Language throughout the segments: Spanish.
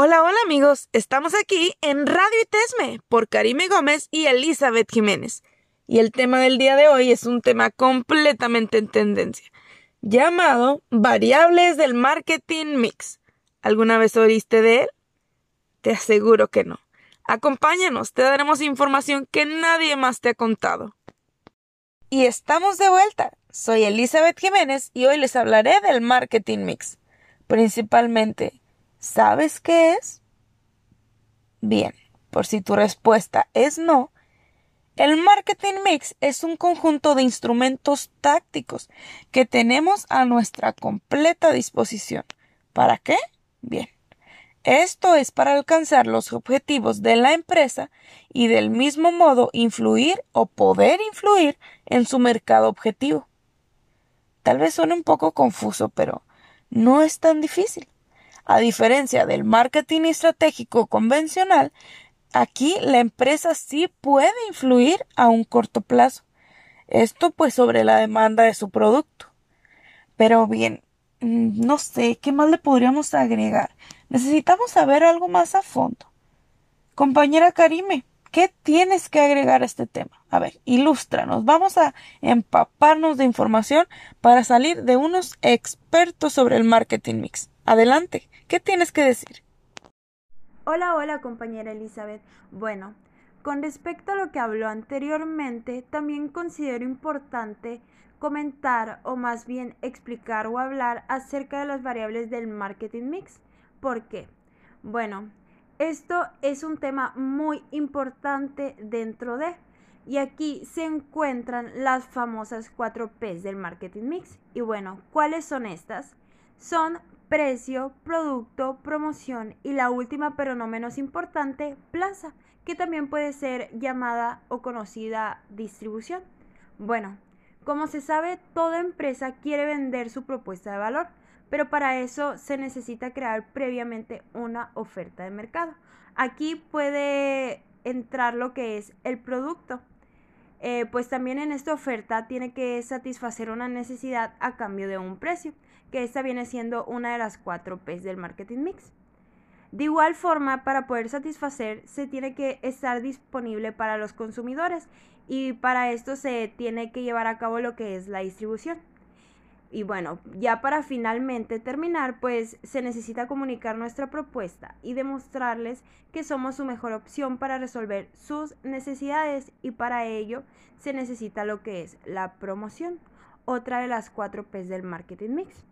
Hola, hola amigos, estamos aquí en Radio Itesme por Karime Gómez y Elizabeth Jiménez. Y el tema del día de hoy es un tema completamente en tendencia, llamado variables del marketing mix. ¿Alguna vez oíste de él? Te aseguro que no. Acompáñanos, te daremos información que nadie más te ha contado. Y estamos de vuelta. Soy Elizabeth Jiménez y hoy les hablaré del marketing mix. Principalmente, ¿sabes qué es? Bien, por si tu respuesta es no, el marketing mix es un conjunto de instrumentos tácticos que tenemos a nuestra completa disposición. ¿Para qué? Bien. Esto es para alcanzar los objetivos de la empresa y del mismo modo influir o poder influir en su mercado objetivo. Tal vez suene un poco confuso, pero no es tan difícil. A diferencia del marketing estratégico convencional, aquí la empresa sí puede influir a un corto plazo. Esto pues sobre la demanda de su producto. Pero bien, mm, no sé, ¿qué más le podríamos agregar? Necesitamos saber algo más a fondo. Compañera Karime, ¿qué tienes que agregar a este tema? A ver, ilústranos. Vamos a empaparnos de información para salir de unos expertos sobre el marketing mix. Adelante, ¿qué tienes que decir? Hola, hola compañera Elizabeth. Bueno, con respecto a lo que habló anteriormente, también considero importante comentar o más bien explicar o hablar acerca de las variables del marketing mix. ¿Por qué? Bueno, esto es un tema muy importante dentro de, y aquí se encuentran las famosas 4 P's del marketing mix. Y bueno, ¿cuáles son estas? Son precio, producto, promoción y la última pero no menos importante, plaza, que también puede ser llamada o conocida distribución. Bueno, como se sabe, toda empresa quiere vender su propuesta de valor pero para eso se necesita crear previamente una oferta de mercado. Aquí puede entrar lo que es el producto. Eh, pues también en esta oferta tiene que satisfacer una necesidad a cambio de un precio, que esta viene siendo una de las cuatro P's del marketing mix. De igual forma, para poder satisfacer, se tiene que estar disponible para los consumidores y para esto se tiene que llevar a cabo lo que es la distribución. Y bueno, ya para finalmente terminar, pues se necesita comunicar nuestra propuesta y demostrarles que somos su mejor opción para resolver sus necesidades y para ello se necesita lo que es la promoción, otra de las cuatro P's del marketing mix.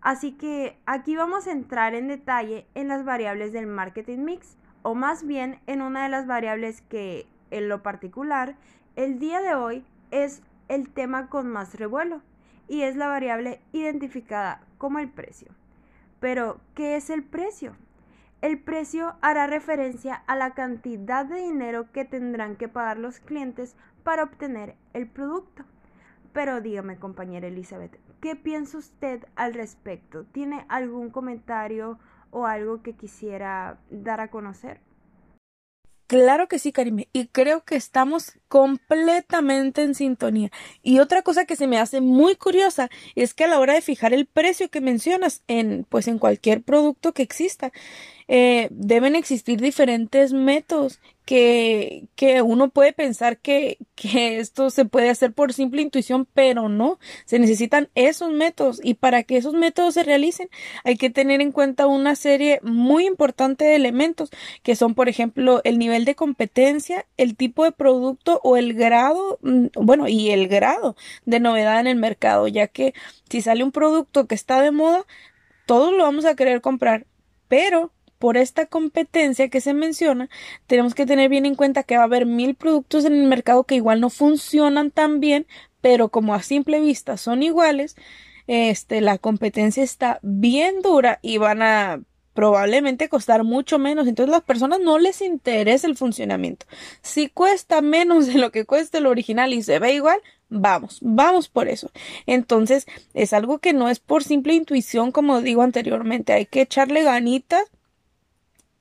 Así que aquí vamos a entrar en detalle en las variables del marketing mix o más bien en una de las variables que en lo particular el día de hoy es el tema con más revuelo y es la variable identificada como el precio. Pero, ¿qué es el precio? El precio hará referencia a la cantidad de dinero que tendrán que pagar los clientes para obtener el producto. Pero dígame, compañera Elizabeth, ¿qué piensa usted al respecto? ¿Tiene algún comentario o algo que quisiera dar a conocer? Claro que sí, Karime, y creo que estamos completamente en sintonía. Y otra cosa que se me hace muy curiosa es que a la hora de fijar el precio que mencionas en, pues en cualquier producto que exista, eh, deben existir diferentes métodos que, que uno puede pensar que, que esto se puede hacer por simple intuición, pero no, se necesitan esos métodos y para que esos métodos se realicen hay que tener en cuenta una serie muy importante de elementos que son, por ejemplo, el nivel de competencia, el tipo de producto o el grado, mm, bueno, y el grado de novedad en el mercado, ya que si sale un producto que está de moda, todos lo vamos a querer comprar, pero por esta competencia que se menciona, tenemos que tener bien en cuenta que va a haber mil productos en el mercado que igual no funcionan tan bien, pero como a simple vista son iguales, este, la competencia está bien dura y van a probablemente costar mucho menos. Entonces a las personas no les interesa el funcionamiento. Si cuesta menos de lo que cuesta el original y se ve igual, vamos, vamos por eso. Entonces es algo que no es por simple intuición, como digo anteriormente, hay que echarle ganitas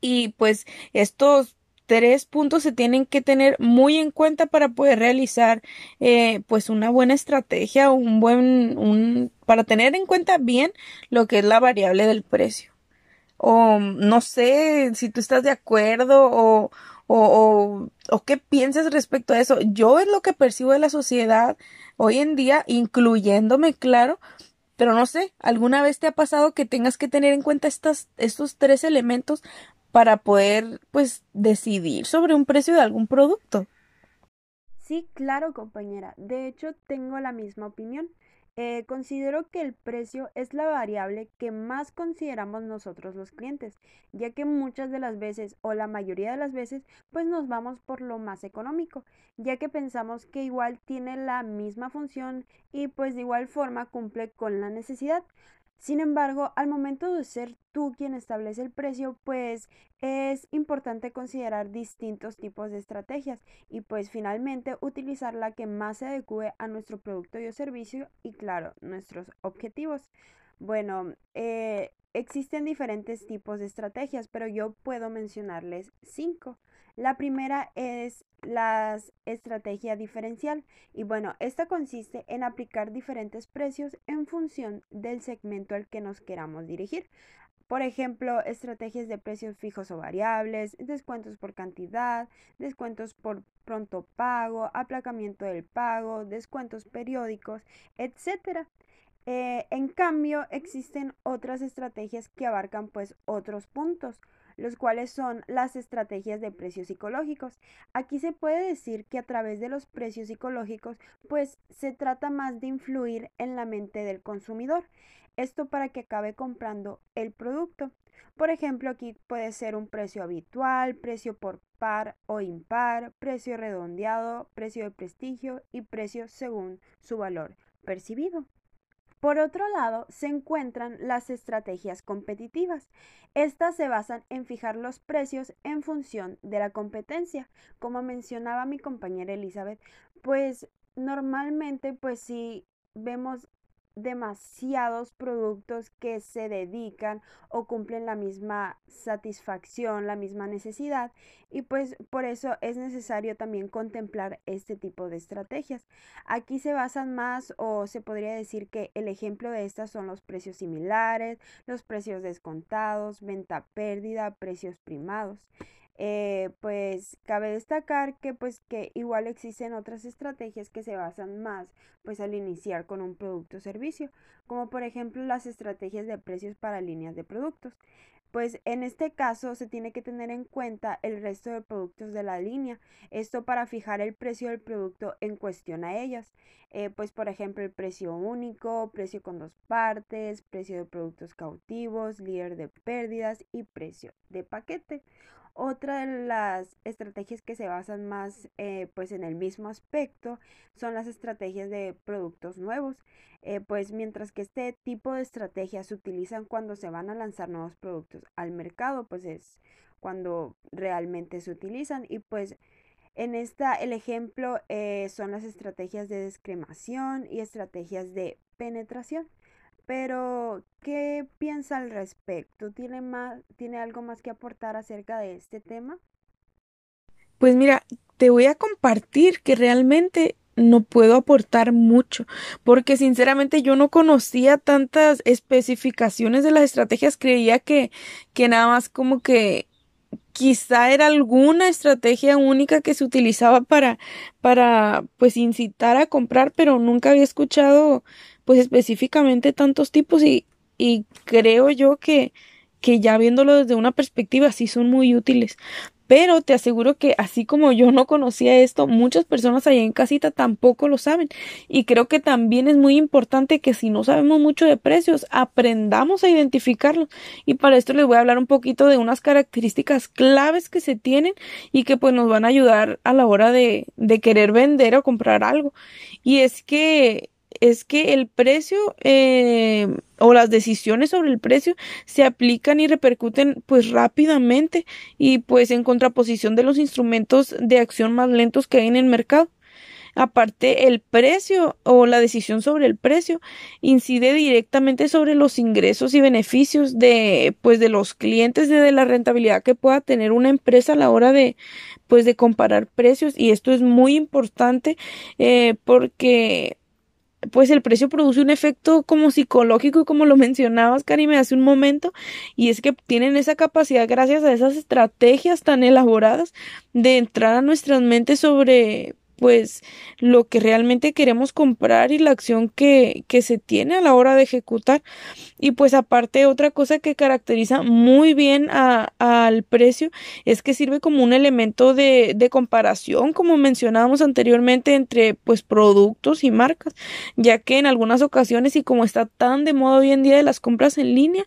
y pues estos tres puntos se tienen que tener muy en cuenta para poder realizar eh, pues una buena estrategia un buen para tener en cuenta bien lo que es la variable del precio o no sé si tú estás de acuerdo o, o, o, qué piensas respecto a eso. Yo es lo que percibo de la sociedad hoy en día, incluyéndome, claro, pero no sé, ¿alguna vez te ha pasado que tengas que tener en cuenta estas, estos tres elementos para poder, pues, decidir sobre un precio de algún producto? Sí, claro, compañera. De hecho, tengo la misma opinión. Eh, considero que el precio es la variable que más consideramos nosotros los clientes, ya que muchas de las veces o la mayoría de las veces pues nos vamos por lo más económico, ya que pensamos que igual tiene la misma función y pues de igual forma cumple con la necesidad. Sin embargo, al momento de ser tú quien establece el precio, pues es importante considerar distintos tipos de estrategias y pues finalmente utilizar la que más se adecue a nuestro producto y o servicio y claro, nuestros objetivos. Bueno, eh, existen diferentes tipos de estrategias, pero yo puedo mencionarles cinco. La primera es la estrategia diferencial y bueno, esta consiste en aplicar diferentes precios en función del segmento al que nos queramos dirigir. Por ejemplo, estrategias de precios fijos o variables, descuentos por cantidad, descuentos por pronto pago, aplacamiento del pago, descuentos periódicos, etc. Eh, en cambio, existen otras estrategias que abarcan pues otros puntos los cuales son las estrategias de precios psicológicos. Aquí se puede decir que a través de los precios psicológicos, pues se trata más de influir en la mente del consumidor. Esto para que acabe comprando el producto. Por ejemplo, aquí puede ser un precio habitual, precio por par o impar, precio redondeado, precio de prestigio y precio según su valor percibido. Por otro lado, se encuentran las estrategias competitivas. Estas se basan en fijar los precios en función de la competencia. Como mencionaba mi compañera Elizabeth, pues normalmente pues si vemos demasiados productos que se dedican o cumplen la misma satisfacción, la misma necesidad y pues por eso es necesario también contemplar este tipo de estrategias. Aquí se basan más o se podría decir que el ejemplo de estas son los precios similares, los precios descontados, venta pérdida, precios primados. Eh, pues cabe destacar que pues que igual existen otras estrategias que se basan más pues al iniciar con un producto o servicio como por ejemplo las estrategias de precios para líneas de productos. Pues en este caso se tiene que tener en cuenta el resto de productos de la línea esto para fijar el precio del producto en cuestión a ellas. Eh, pues por ejemplo el precio único precio con dos partes precio de productos cautivos líder de pérdidas y precio de paquete otra de las estrategias que se basan más eh, pues en el mismo aspecto son las estrategias de productos nuevos. Eh, pues mientras que este tipo de estrategias se utilizan cuando se van a lanzar nuevos productos al mercado, pues es cuando realmente se utilizan y pues en esta el ejemplo eh, son las estrategias de descremación y estrategias de penetración. Pero, ¿qué piensa al respecto? ¿Tiene, más, ¿Tiene algo más que aportar acerca de este tema? Pues mira, te voy a compartir que realmente no puedo aportar mucho, porque sinceramente yo no conocía tantas especificaciones de las estrategias, creía que, que nada más como que quizá era alguna estrategia única que se utilizaba para, para, pues incitar a comprar, pero nunca había escuchado pues específicamente tantos tipos y, y creo yo que, que ya viéndolo desde una perspectiva sí son muy útiles. Pero te aseguro que así como yo no conocía esto, muchas personas allá en casita tampoco lo saben. Y creo que también es muy importante que si no sabemos mucho de precios, aprendamos a identificarlos. Y para esto les voy a hablar un poquito de unas características claves que se tienen y que pues nos van a ayudar a la hora de, de querer vender o comprar algo. Y es que es que el precio eh, o las decisiones sobre el precio se aplican y repercuten pues rápidamente y pues en contraposición de los instrumentos de acción más lentos que hay en el mercado. Aparte, el precio o la decisión sobre el precio incide directamente sobre los ingresos y beneficios de, pues, de los clientes, de la rentabilidad que pueda tener una empresa a la hora de, pues, de comparar precios. Y esto es muy importante eh, porque pues el precio produce un efecto como psicológico, como lo mencionabas, Karime, hace un momento, y es que tienen esa capacidad, gracias a esas estrategias tan elaboradas, de entrar a nuestras mentes sobre pues lo que realmente queremos comprar y la acción que, que se tiene a la hora de ejecutar. Y pues aparte otra cosa que caracteriza muy bien al precio es que sirve como un elemento de, de comparación, como mencionábamos anteriormente, entre pues productos y marcas, ya que en algunas ocasiones y como está tan de moda hoy en día de las compras en línea,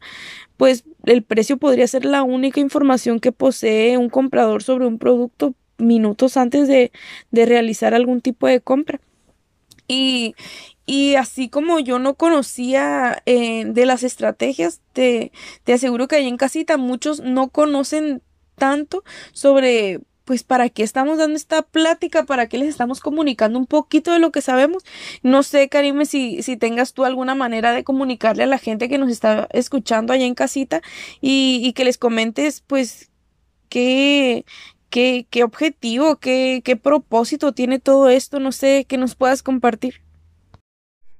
pues el precio podría ser la única información que posee un comprador sobre un producto minutos antes de, de realizar algún tipo de compra. Y, y así como yo no conocía eh, de las estrategias, te, te aseguro que ahí en casita muchos no conocen tanto sobre pues para qué estamos dando esta plática, para qué les estamos comunicando un poquito de lo que sabemos. No sé, Karime, si, si tengas tú alguna manera de comunicarle a la gente que nos está escuchando allá en casita y, y que les comentes pues qué, qué, objetivo, qué, qué propósito tiene todo esto, no sé, que nos puedas compartir.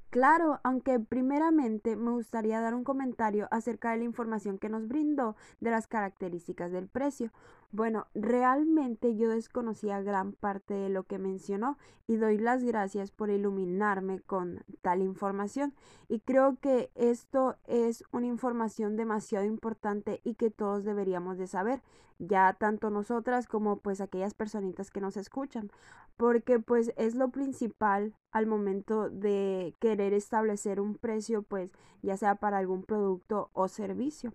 Claro, aunque primeramente me gustaría dar un comentario acerca de la información que nos brindó de las características del precio. Bueno, realmente yo desconocía gran parte de lo que mencionó y doy las gracias por iluminarme con tal información. Y creo que esto es una información demasiado importante y que todos deberíamos de saber, ya tanto nosotras como pues aquellas personitas que nos escuchan, porque pues es lo principal al momento de querer establecer un precio, pues ya sea para algún producto o servicio.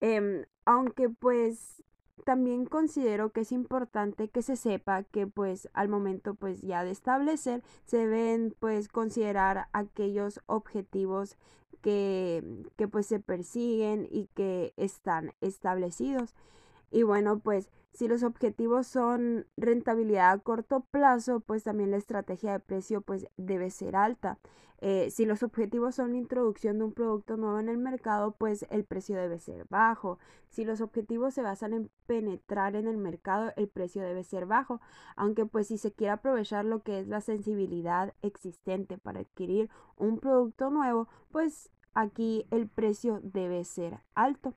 Em, aunque pues también considero que es importante que se sepa que pues al momento pues ya de establecer se deben pues considerar aquellos objetivos que, que pues se persiguen y que están establecidos. Y bueno, pues si los objetivos son rentabilidad a corto plazo, pues también la estrategia de precio pues debe ser alta. Eh, si los objetivos son la introducción de un producto nuevo en el mercado, pues el precio debe ser bajo. Si los objetivos se basan en penetrar en el mercado, el precio debe ser bajo. Aunque pues si se quiere aprovechar lo que es la sensibilidad existente para adquirir un producto nuevo, pues aquí el precio debe ser alto.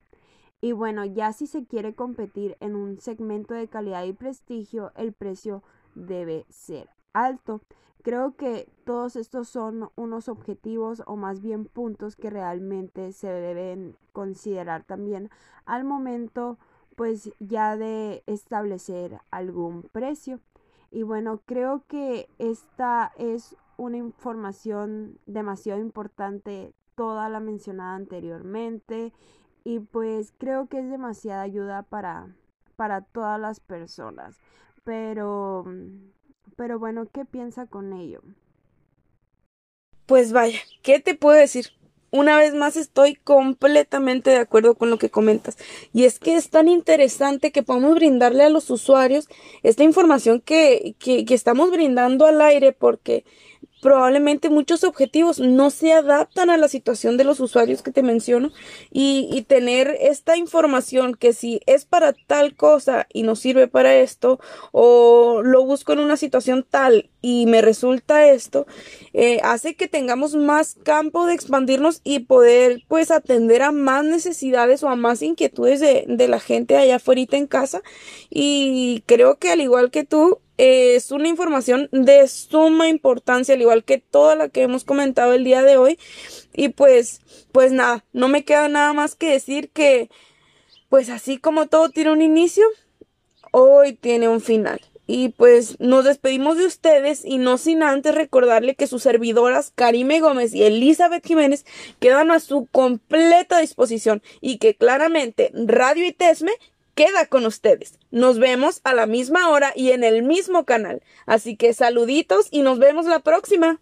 Y bueno, ya si se quiere competir en un segmento de calidad y prestigio, el precio debe ser alto. Creo que todos estos son unos objetivos o más bien puntos que realmente se deben considerar también al momento pues ya de establecer algún precio. Y bueno, creo que esta es una información demasiado importante, toda la mencionada anteriormente y pues creo que es demasiada ayuda para, para todas las personas. Pero, pero bueno, ¿qué piensa con ello? Pues vaya, ¿qué te puedo decir? Una vez más estoy completamente de acuerdo con lo que comentas. Y es que es tan interesante que podamos brindarle a los usuarios esta información que, que, que estamos brindando al aire porque probablemente muchos objetivos no se adaptan a la situación de los usuarios que te menciono y, tener esta información que si es para tal cosa y no sirve para esto o lo busco en una situación tal y me resulta esto eh, hace que tengamos más campo de expandirnos y poder pues atender a más necesidades o a más inquietudes de, de la gente allá afuera en casa. Y creo que al igual que tú es una información de suma importancia, al igual que toda la que hemos comentado el día de hoy. Y pues, pues nada, no me queda nada más que decir que, pues así como todo tiene un inicio, hoy tiene un final. Y pues nos despedimos de ustedes y no sin antes recordarle que sus servidoras Karime Gómez y Elizabeth Jiménez quedan a su completa disposición y que claramente Radio y Tesme queda con ustedes. Nos vemos a la misma hora y en el mismo canal. Así que saluditos y nos vemos la próxima.